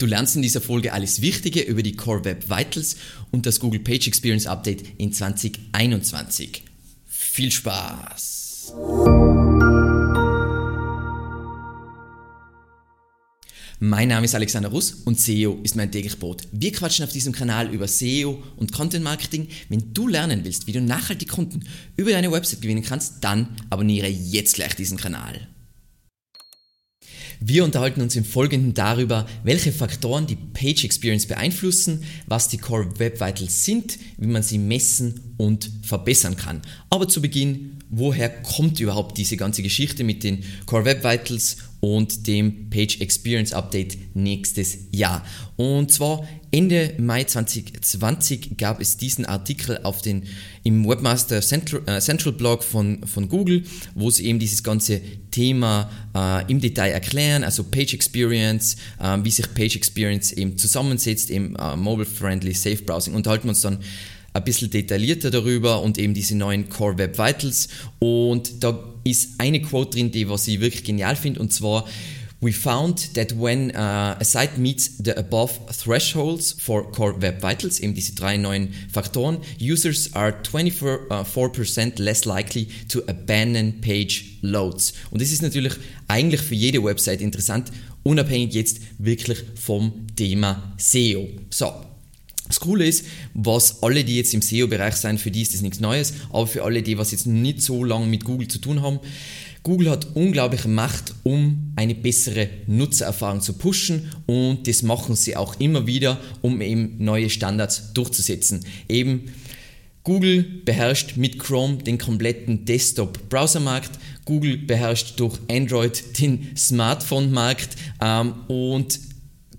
Du lernst in dieser Folge alles Wichtige über die Core Web Vitals und das Google Page Experience Update in 2021. Viel Spaß! Mein Name ist Alexander Russ und SEO ist mein täglich Brot. Wir quatschen auf diesem Kanal über SEO und Content Marketing. Wenn du lernen willst, wie du nachhaltig Kunden über deine Website gewinnen kannst, dann abonniere jetzt gleich diesen Kanal. Wir unterhalten uns im Folgenden darüber, welche Faktoren die Page Experience beeinflussen, was die Core Web Vitals sind, wie man sie messen und verbessern kann. Aber zu Beginn, woher kommt überhaupt diese ganze Geschichte mit den Core Web Vitals und dem Page Experience Update nächstes Jahr. Und zwar Ende Mai 2020 gab es diesen Artikel auf den, im Webmaster Central, äh, Central Blog von, von Google, wo sie eben dieses ganze Thema äh, im Detail erklären, also Page Experience, äh, wie sich Page Experience eben zusammensetzt, eben äh, Mobile-Friendly, Safe Browsing. Unterhalten wir uns dann ein bisschen detaillierter darüber und eben diese neuen Core Web Vitals. Und da ist eine Quote drin, die was ich wirklich genial finde, und zwar We found that when uh, a site meets the above thresholds for Core Web Vitals, eben diese drei neuen Faktoren, users are 24% uh, less likely to abandon page loads. Und das ist natürlich eigentlich für jede Website interessant, unabhängig jetzt wirklich vom Thema SEO. So, das Coole ist, was alle, die jetzt im SEO-Bereich sind, für die ist das nichts Neues, aber für alle, die was jetzt nicht so lange mit Google zu tun haben, Google hat unglaubliche Macht, um eine bessere Nutzererfahrung zu pushen und das machen sie auch immer wieder, um eben neue Standards durchzusetzen. Eben Google beherrscht mit Chrome den kompletten Desktop-Browser-Markt, Google beherrscht durch Android den Smartphone-Markt ähm, und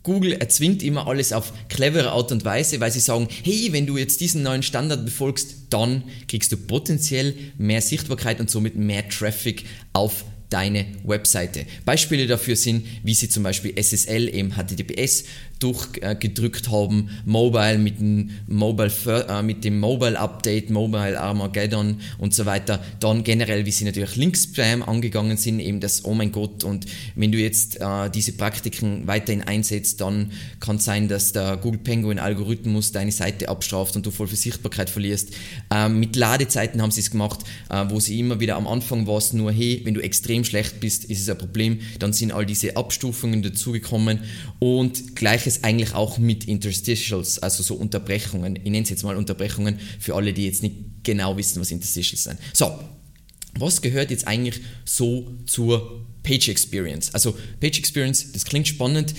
Google erzwingt immer alles auf clevere Art und Weise, weil sie sagen, hey, wenn du jetzt diesen neuen Standard befolgst, dann kriegst du potenziell mehr Sichtbarkeit und somit mehr Traffic auf deine Webseite. Beispiele dafür sind, wie sie zum Beispiel SSL, eben HTTPS, durchgedrückt haben, Mobile mit dem Mobile, äh, mit dem Mobile Update, Mobile Armageddon und so weiter. Dann generell, wie sie natürlich Link-Spam angegangen sind, eben das, oh mein Gott, und wenn du jetzt äh, diese Praktiken weiterhin einsetzt, dann kann es sein, dass der Google Penguin Algorithmus deine Seite abstraft und du voll für Sichtbarkeit verlierst. Ähm, mit Ladezeiten haben sie es gemacht, äh, wo sie immer wieder am Anfang war es nur, hey, wenn du extrem schlecht bist, ist es ein Problem. Dann sind all diese Abstufungen dazugekommen und gleiches es eigentlich auch mit Interstitials, also so Unterbrechungen. Ich nenne es jetzt mal Unterbrechungen für alle, die jetzt nicht genau wissen, was Interstitials sind. So, was gehört jetzt eigentlich so zur Page Experience? Also Page Experience, das klingt spannend.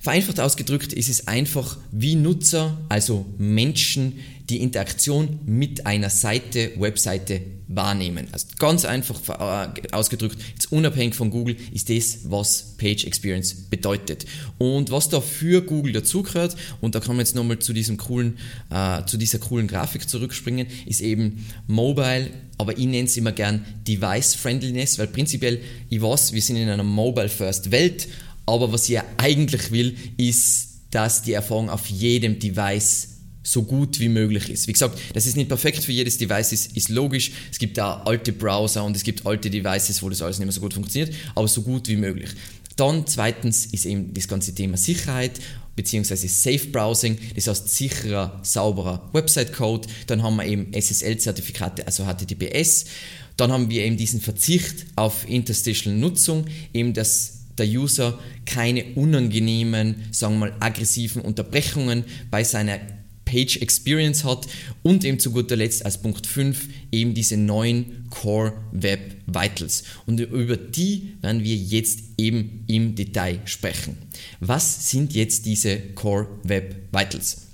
Vereinfacht ausgedrückt ist es einfach, wie Nutzer, also Menschen, die Interaktion mit einer Seite, Webseite wahrnehmen. Also ganz einfach äh, ausgedrückt, jetzt unabhängig von Google, ist das, was Page Experience bedeutet. Und was da für Google dazugehört, und da kann man jetzt nochmal zu diesem coolen, äh, zu dieser coolen Grafik zurückspringen, ist eben Mobile, aber ich nenne es immer gern Device Friendliness, weil prinzipiell, ich weiß, wir sind in einer Mobile First Welt, aber was ich eigentlich will, ist, dass die Erfahrung auf jedem Device so gut wie möglich ist. Wie gesagt, das ist nicht perfekt für jedes Device, ist, ist logisch. Es gibt da alte Browser und es gibt alte Devices, wo das alles nicht mehr so gut funktioniert, aber so gut wie möglich. Dann zweitens ist eben das ganze Thema Sicherheit beziehungsweise Safe Browsing, das heißt sicherer, sauberer Website-Code. Dann haben wir eben SSL-Zertifikate, also HTTPS. Dann haben wir eben diesen Verzicht auf Interstitial Nutzung, eben das der User keine unangenehmen, sagen wir mal, aggressiven Unterbrechungen bei seiner Page Experience hat und eben zu guter Letzt als Punkt 5 eben diese neuen Core Web Vitals. Und über die werden wir jetzt eben im Detail sprechen. Was sind jetzt diese Core Web Vitals?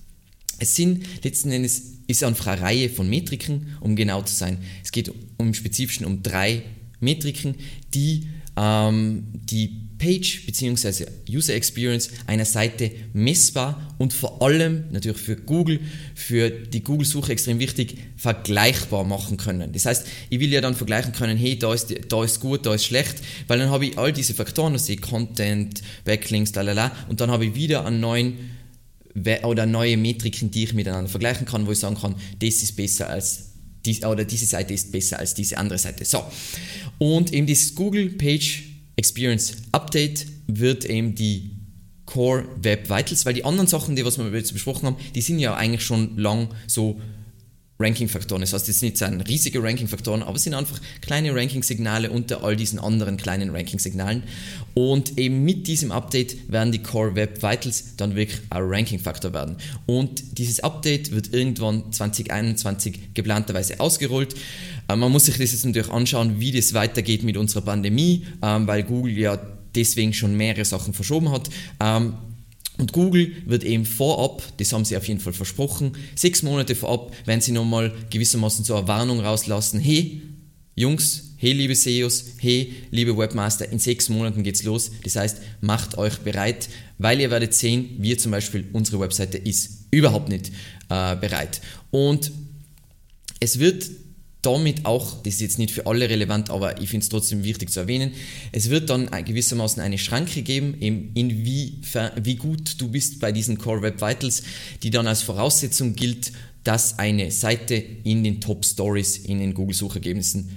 Es sind letzten Endes ist eine Reihe von Metriken, um genau zu sein. Es geht um, im Spezifischen um drei Metriken, die ähm, die Page bzw. User Experience einer Seite messbar und vor allem natürlich für Google, für die Google-Suche extrem wichtig, vergleichbar machen können. Das heißt, ich will ja dann vergleichen können, hey, da ist, da ist gut, da ist schlecht, weil dann habe ich all diese Faktoren, also Content, Backlinks, lalala, und dann habe ich wieder einen neuen oder neue Metriken, die ich miteinander vergleichen kann, wo ich sagen kann, das ist besser als die, oder diese Seite ist besser als diese andere Seite. So. Und eben dieses Google Page Experience Update wird eben die Core Web Vitals, weil die anderen Sachen, die was wir jetzt besprochen haben, die sind ja eigentlich schon lang so Ranking-Faktoren. Das heißt, es sind nicht riesige Ranking-Faktoren, aber es sind einfach kleine Ranking-Signale unter all diesen anderen kleinen Ranking-Signalen. Und eben mit diesem Update werden die Core Web Vitals dann wirklich ein Ranking-Faktor werden. Und dieses Update wird irgendwann 2021 geplanterweise ausgerollt. Äh, man muss sich das jetzt natürlich anschauen, wie das weitergeht mit unserer Pandemie, ähm, weil Google ja deswegen schon mehrere Sachen verschoben hat. Und Google wird eben vorab, das haben sie auf jeden Fall versprochen, sechs Monate vorab, werden sie nochmal gewissermaßen so eine Warnung rauslassen, hey, Jungs, hey liebe SEOs, hey liebe Webmaster, in sechs Monaten geht's los. Das heißt, macht euch bereit, weil ihr werdet sehen, wie zum Beispiel unsere Webseite ist überhaupt nicht äh, bereit. Und es wird damit auch, das ist jetzt nicht für alle relevant, aber ich finde es trotzdem wichtig zu erwähnen, es wird dann gewissermaßen eine Schranke geben, in wie, wie gut du bist bei diesen Core Web Vitals, die dann als Voraussetzung gilt, dass eine Seite in den Top Stories in den Google Suchergebnissen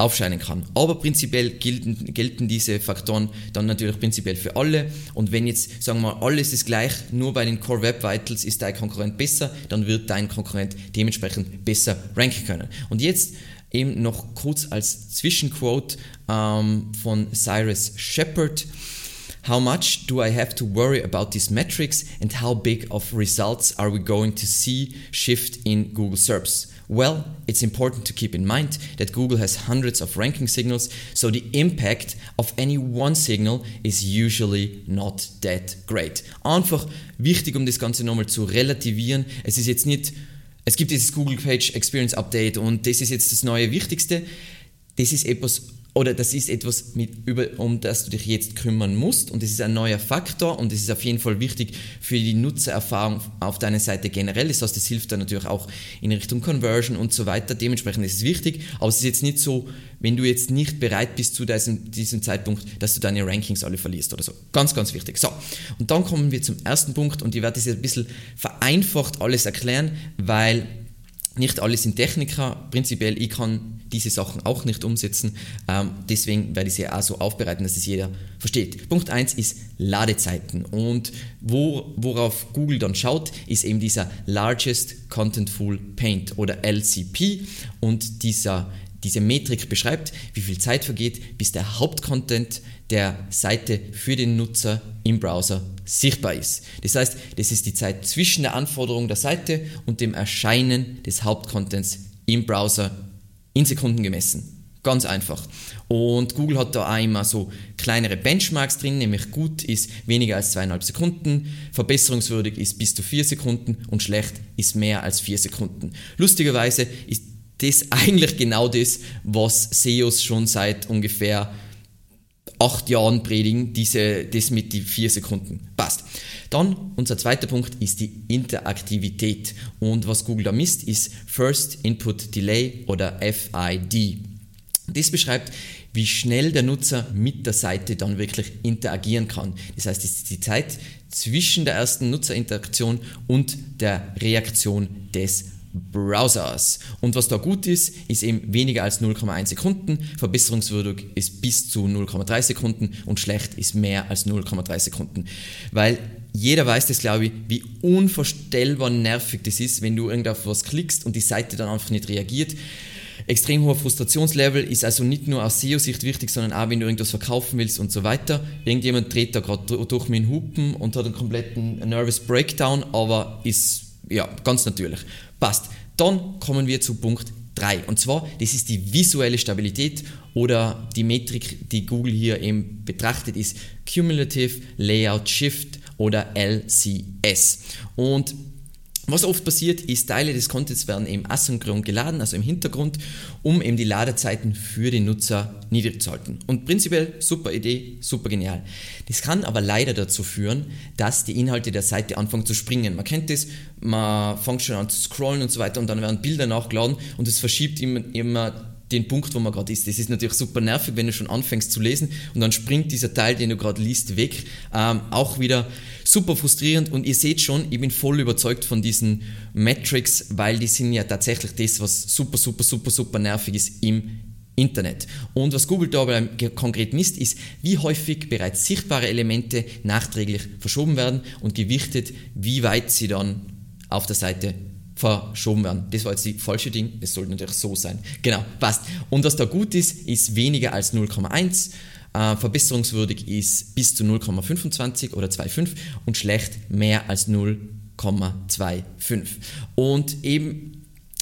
aufscheinen kann. Aber prinzipiell gelten, gelten diese Faktoren dann natürlich prinzipiell für alle. Und wenn jetzt, sagen wir mal, alles ist gleich, nur bei den Core Web Vitals ist dein Konkurrent besser, dann wird dein Konkurrent dementsprechend besser ranken können. Und jetzt eben noch kurz als Zwischenquote ähm, von Cyrus Shepard. How much do I have to worry about these metrics and how big of results are we going to see shift in Google SERPs? Well, it's important to keep in mind that Google has hundreds of ranking signals, so the impact of any one signal is usually not that great. Einfach wichtig, um das Ganze nochmal zu relativieren. Es ist jetzt nicht, es gibt dieses Google Page Experience Update und das ist jetzt das neue Wichtigste. Das ist etwas oder das ist etwas, mit, über, um das du dich jetzt kümmern musst und das ist ein neuer Faktor und das ist auf jeden Fall wichtig für die Nutzererfahrung auf deiner Seite generell. Das heißt, das hilft dann natürlich auch in Richtung Conversion und so weiter. Dementsprechend ist es wichtig, aber es ist jetzt nicht so, wenn du jetzt nicht bereit bist zu diesem, diesem Zeitpunkt, dass du deine Rankings alle verlierst oder so. Ganz, ganz wichtig. So, und dann kommen wir zum ersten Punkt und ich werde das jetzt ein bisschen vereinfacht alles erklären, weil nicht alle sind Techniker. Prinzipiell, ich kann diese Sachen auch nicht umsetzen. Ähm, deswegen werde ich sie auch so aufbereiten, dass es jeder versteht. Punkt 1 ist Ladezeiten. Und wo, worauf Google dann schaut, ist eben dieser Largest Contentful Paint oder LCP. Und dieser, diese Metrik beschreibt, wie viel Zeit vergeht, bis der Hauptcontent der Seite für den Nutzer im Browser sichtbar ist. Das heißt, das ist die Zeit zwischen der Anforderung der Seite und dem Erscheinen des Hauptcontents im Browser in Sekunden gemessen. Ganz einfach. Und Google hat da auch immer so kleinere Benchmarks drin, nämlich gut ist weniger als zweieinhalb Sekunden, verbesserungswürdig ist bis zu vier Sekunden und schlecht ist mehr als vier Sekunden. Lustigerweise ist das eigentlich genau das, was SEOs schon seit ungefähr acht Jahren predigen, diese, das mit die vier Sekunden. Passt. Dann unser zweiter Punkt ist die Interaktivität. Und was Google da misst, ist First Input Delay oder FID. Das beschreibt, wie schnell der Nutzer mit der Seite dann wirklich interagieren kann. Das heißt, es ist die Zeit zwischen der ersten Nutzerinteraktion und der Reaktion des Browsers. Und was da gut ist, ist eben weniger als 0,1 Sekunden, verbesserungswürdig ist bis zu 0,3 Sekunden und schlecht ist mehr als 0,3 Sekunden. Weil jeder weiß das, glaube ich, wie unvorstellbar nervig das ist, wenn du irgendwo was klickst und die Seite dann einfach nicht reagiert. Extrem hoher Frustrationslevel ist also nicht nur aus SEO-Sicht wichtig, sondern auch, wenn du irgendwas verkaufen willst und so weiter. Irgendjemand dreht da gerade durch mit den Hupen und hat einen kompletten Nervous Breakdown, aber ist ja ganz natürlich. Passt. Dann kommen wir zu Punkt 3. Und zwar, das ist die visuelle Stabilität oder die Metrik, die Google hier eben betrachtet, ist Cumulative Layout Shift oder LCS. Und was oft passiert, ist, Teile des Contents werden eben asynchron geladen, also im Hintergrund, um eben die Ladezeiten für den Nutzer niedrig zu halten. Und prinzipiell super Idee, super genial. Das kann aber leider dazu führen, dass die Inhalte der Seite anfangen zu springen. Man kennt das, man fängt schon an zu scrollen und so weiter und dann werden Bilder nachgeladen und es verschiebt immer, immer den Punkt, wo man gerade ist. Das ist natürlich super nervig, wenn du schon anfängst zu lesen und dann springt dieser Teil, den du gerade liest, weg. Ähm, auch wieder super frustrierend und ihr seht schon, ich bin voll überzeugt von diesen Metrics, weil die sind ja tatsächlich das, was super, super, super, super nervig ist im Internet. Und was Google da beim konkret misst, ist, wie häufig bereits sichtbare Elemente nachträglich verschoben werden und gewichtet, wie weit sie dann auf der Seite verschoben werden. Das war jetzt die falsche Ding, es sollte natürlich so sein. Genau, passt. Und was da gut ist, ist weniger als 0,1. Äh, verbesserungswürdig ist bis zu 0,25 oder 2,5 und schlecht mehr als 0,25. Und eben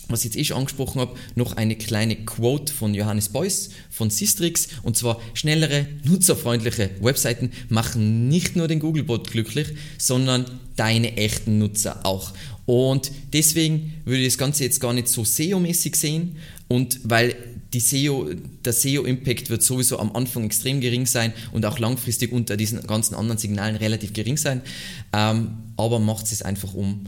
was ich jetzt eh schon angesprochen habe, noch eine kleine Quote von Johannes Beuys von Sistrix und zwar schnellere, nutzerfreundliche Webseiten machen nicht nur den Googlebot glücklich, sondern deine echten Nutzer auch. Und deswegen würde ich das Ganze jetzt gar nicht so SEO-mäßig sehen und weil die SEO, der SEO-Impact wird sowieso am Anfang extrem gering sein und auch langfristig unter diesen ganzen anderen Signalen relativ gering sein, ähm, aber macht es einfach um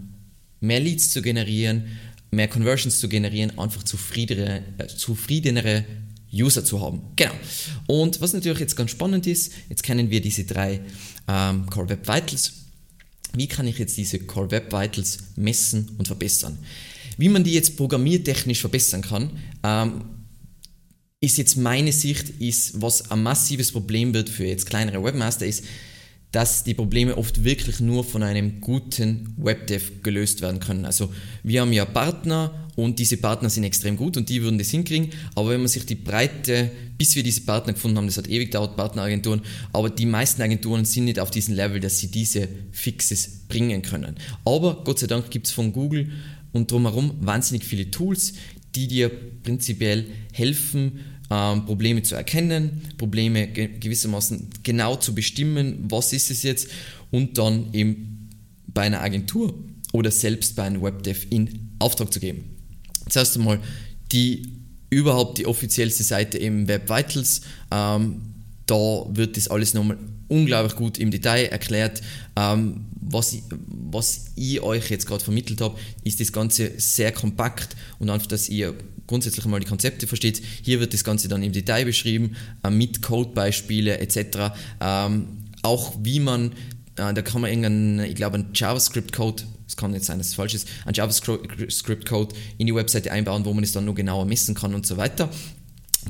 mehr Leads zu generieren, mehr Conversions zu generieren, einfach zufriedenere, äh, zufriedenere User zu haben. Genau. Und was natürlich jetzt ganz spannend ist, jetzt kennen wir diese drei ähm, Core Web Vitals. Wie kann ich jetzt diese Core Web Vitals messen und verbessern? Wie man die jetzt programmiertechnisch verbessern kann, ähm, ist jetzt meine Sicht, ist, was ein massives Problem wird für jetzt kleinere Webmaster ist, dass die Probleme oft wirklich nur von einem guten Webdev gelöst werden können. Also wir haben ja Partner und diese Partner sind extrem gut und die würden das hinkriegen, aber wenn man sich die Breite, bis wir diese Partner gefunden haben, das hat ewig gedauert, Partneragenturen, aber die meisten Agenturen sind nicht auf diesem Level, dass sie diese Fixes bringen können. Aber Gott sei Dank gibt es von Google und drumherum wahnsinnig viele Tools, die dir prinzipiell helfen, ähm, Probleme zu erkennen, Probleme ge gewissermaßen genau zu bestimmen, was ist es jetzt und dann eben bei einer Agentur oder selbst bei einem Webdev in Auftrag zu geben. Zuerst einmal die überhaupt die offiziellste Seite im Web Vitals. Ähm, da wird das alles nochmal unglaublich gut im Detail erklärt. Ähm, was, ich, was ich euch jetzt gerade vermittelt habe, ist das Ganze sehr kompakt und einfach, dass ihr grundsätzlich mal die Konzepte versteht. Hier wird das Ganze dann im Detail beschrieben, äh, mit Codebeispiele etc. Ähm, auch wie man, da kann man irgendeinen, ich glaube, einen JavaScript-Code, es kann nicht sein, dass es falsch ist, einen JavaScript-Code in die Webseite einbauen, wo man es dann nur genauer messen kann und so weiter.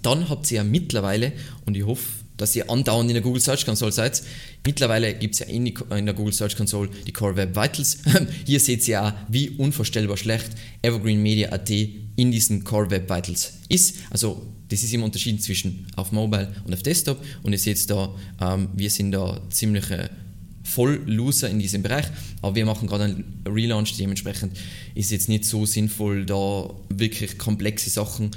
Dann habt ihr ja mittlerweile, und ich hoffe, dass ihr andauernd in der Google Search Console seid. Mittlerweile gibt es ja in, der Google Search Console die Core Web Vitals. Hier seht ihr ja, wie unvorstellbar schlecht Evergreen Media AT in diesen Core Web Vitals ist. Also das ist im Unterschied zwischen auf Mobile und auf Desktop. Und ihr seht da, ähm, wir sind da ziemliche Voll-Loser in diesem Bereich, aber wir machen gerade einen Relaunch, dementsprechend ist es jetzt nicht so sinnvoll, da wirklich komplexe Sachen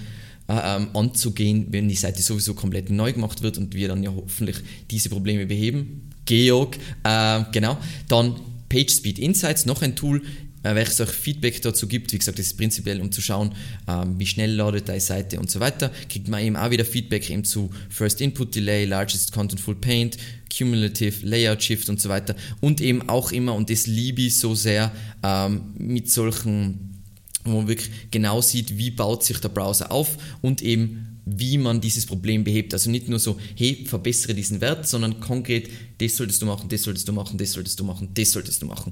äh, ähm, anzugehen, wenn die Seite sowieso komplett neu gemacht wird und wir dann ja hoffentlich diese Probleme beheben. Georg, äh, genau. Dann PageSpeed Insights, noch ein Tool, äh, welches euch Feedback dazu gibt. Wie gesagt, das ist prinzipiell, um zu schauen, ähm, wie schnell ladet deine Seite und so weiter. Kriegt man eben auch wieder Feedback eben zu First Input Delay, Largest Contentful Paint, Cumulative, Layout Shift und so weiter. Und eben auch immer, und das liebe ich so sehr, ähm, mit solchen wo man wirklich genau sieht, wie baut sich der Browser auf und eben wie man dieses Problem behebt. Also nicht nur so, hey, verbessere diesen Wert, sondern konkret, das solltest du machen, das solltest du machen, das solltest du machen, das solltest du machen.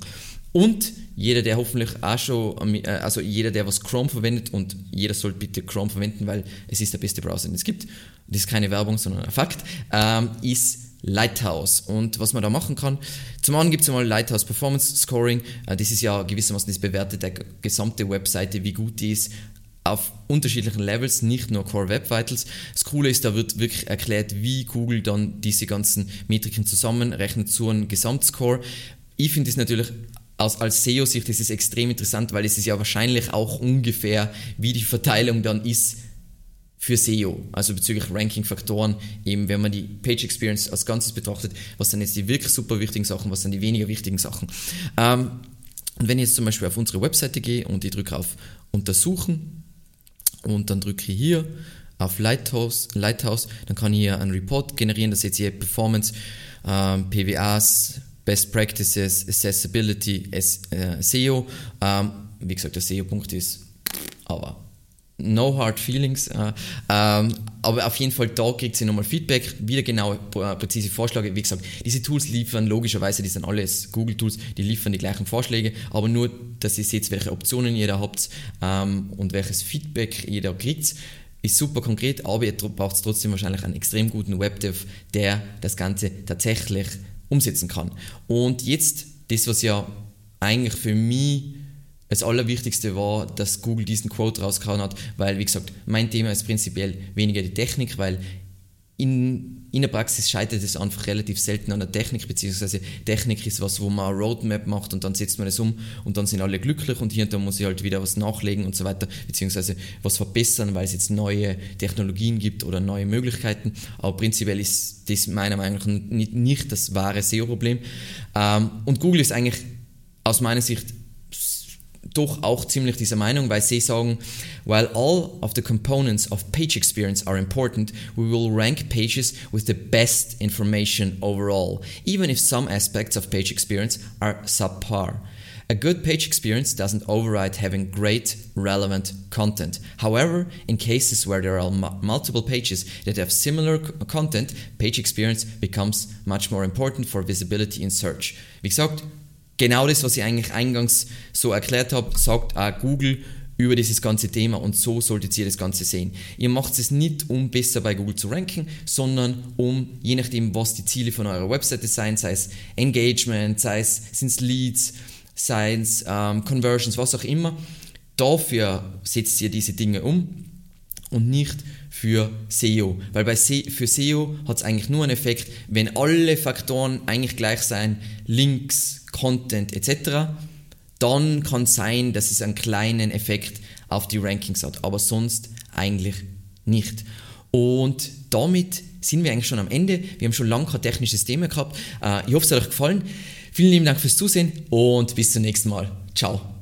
Und jeder, der hoffentlich auch schon, äh, also jeder, der was Chrome verwendet und jeder soll bitte Chrome verwenden, weil es ist der beste Browser, den es gibt. Das ist keine Werbung, sondern ein Fakt, ähm, ist Lighthouse. Und was man da machen kann, zum einen gibt es einmal Lighthouse Performance Scoring. Äh, das ist ja gewissermaßen das bewertet der gesamte Webseite, wie gut die ist auf unterschiedlichen Levels, nicht nur Core Web Vitals. Das Coole ist, da wird wirklich erklärt, wie Google dann diese ganzen Metriken zusammenrechnet zu einem Gesamtscore. Ich finde es natürlich aus, als SEO-Sicht ist es extrem interessant, weil es ist ja wahrscheinlich auch ungefähr, wie die Verteilung dann ist für SEO, also bezüglich Ranking-Faktoren, eben wenn man die Page Experience als Ganzes betrachtet, was sind jetzt die wirklich super wichtigen Sachen, was sind die weniger wichtigen Sachen. Ähm, und wenn ich jetzt zum Beispiel auf unsere Webseite gehe und ich drücke auf Untersuchen und dann drücke ich hier auf Lighthouse, Lighthouse dann kann ich hier einen Report generieren, das jetzt hier Performance, ähm, PWAs, Best Practices, Accessibility, SEO. Ähm, wie gesagt, der SEO-Punkt ist aber no hard feelings. Äh, ähm, aber auf jeden Fall da kriegt sie nochmal Feedback, wieder genau äh, präzise Vorschläge. Wie gesagt, diese Tools liefern logischerweise, die sind alles Google-Tools, die liefern die gleichen Vorschläge, aber nur, dass ihr seht, welche Optionen ihr da habt ähm, und welches Feedback ihr da kriegt. ist super konkret, aber ihr braucht trotzdem wahrscheinlich einen extrem guten Webdev, der das Ganze tatsächlich umsetzen kann. Und jetzt, das, was ja eigentlich für mich das Allerwichtigste war, dass Google diesen Quote rausgehauen hat, weil, wie gesagt, mein Thema ist prinzipiell weniger die Technik, weil in, in der Praxis scheitert es einfach relativ selten an der Technik, beziehungsweise Technik ist was, wo man eine Roadmap macht und dann setzt man es um und dann sind alle glücklich und hier und da muss ich halt wieder was nachlegen und so weiter, beziehungsweise was verbessern, weil es jetzt neue Technologien gibt oder neue Möglichkeiten. Aber prinzipiell ist das meiner Meinung nach nicht, nicht das wahre SEO-Problem. Ähm, und Google ist eigentlich aus meiner Sicht doch auch ziemlich dieser Meinung, weil sie sagen, while all of the components of page experience are important, we will rank pages with the best information overall, even if some aspects of page experience are subpar. A good page experience doesn't override having great, relevant content. However, in cases where there are multiple pages that have similar content, page experience becomes much more important for visibility in search. Wie gesagt, genau das, was ich eigentlich eingangs so erklärt habe, sagt auch Google über dieses ganze Thema und so solltet ihr das Ganze sehen. Ihr macht es nicht, um besser bei Google zu ranken, sondern um, je nachdem, was die Ziele von eurer Webseite sein, sei es Engagement, sei es sind Leads, sei es ähm, Conversions, was auch immer, dafür setzt ihr diese Dinge um und nicht für SEO. Weil bei Se für SEO hat es eigentlich nur einen Effekt, wenn alle Faktoren eigentlich gleich sein, Links, Content etc., dann kann es sein, dass es einen kleinen Effekt auf die Rankings hat, aber sonst eigentlich nicht. Und damit sind wir eigentlich schon am Ende. Wir haben schon lange kein technisches Thema gehabt. Äh, ich hoffe, es hat euch gefallen. Vielen lieben Dank fürs Zusehen und bis zum nächsten Mal. Ciao.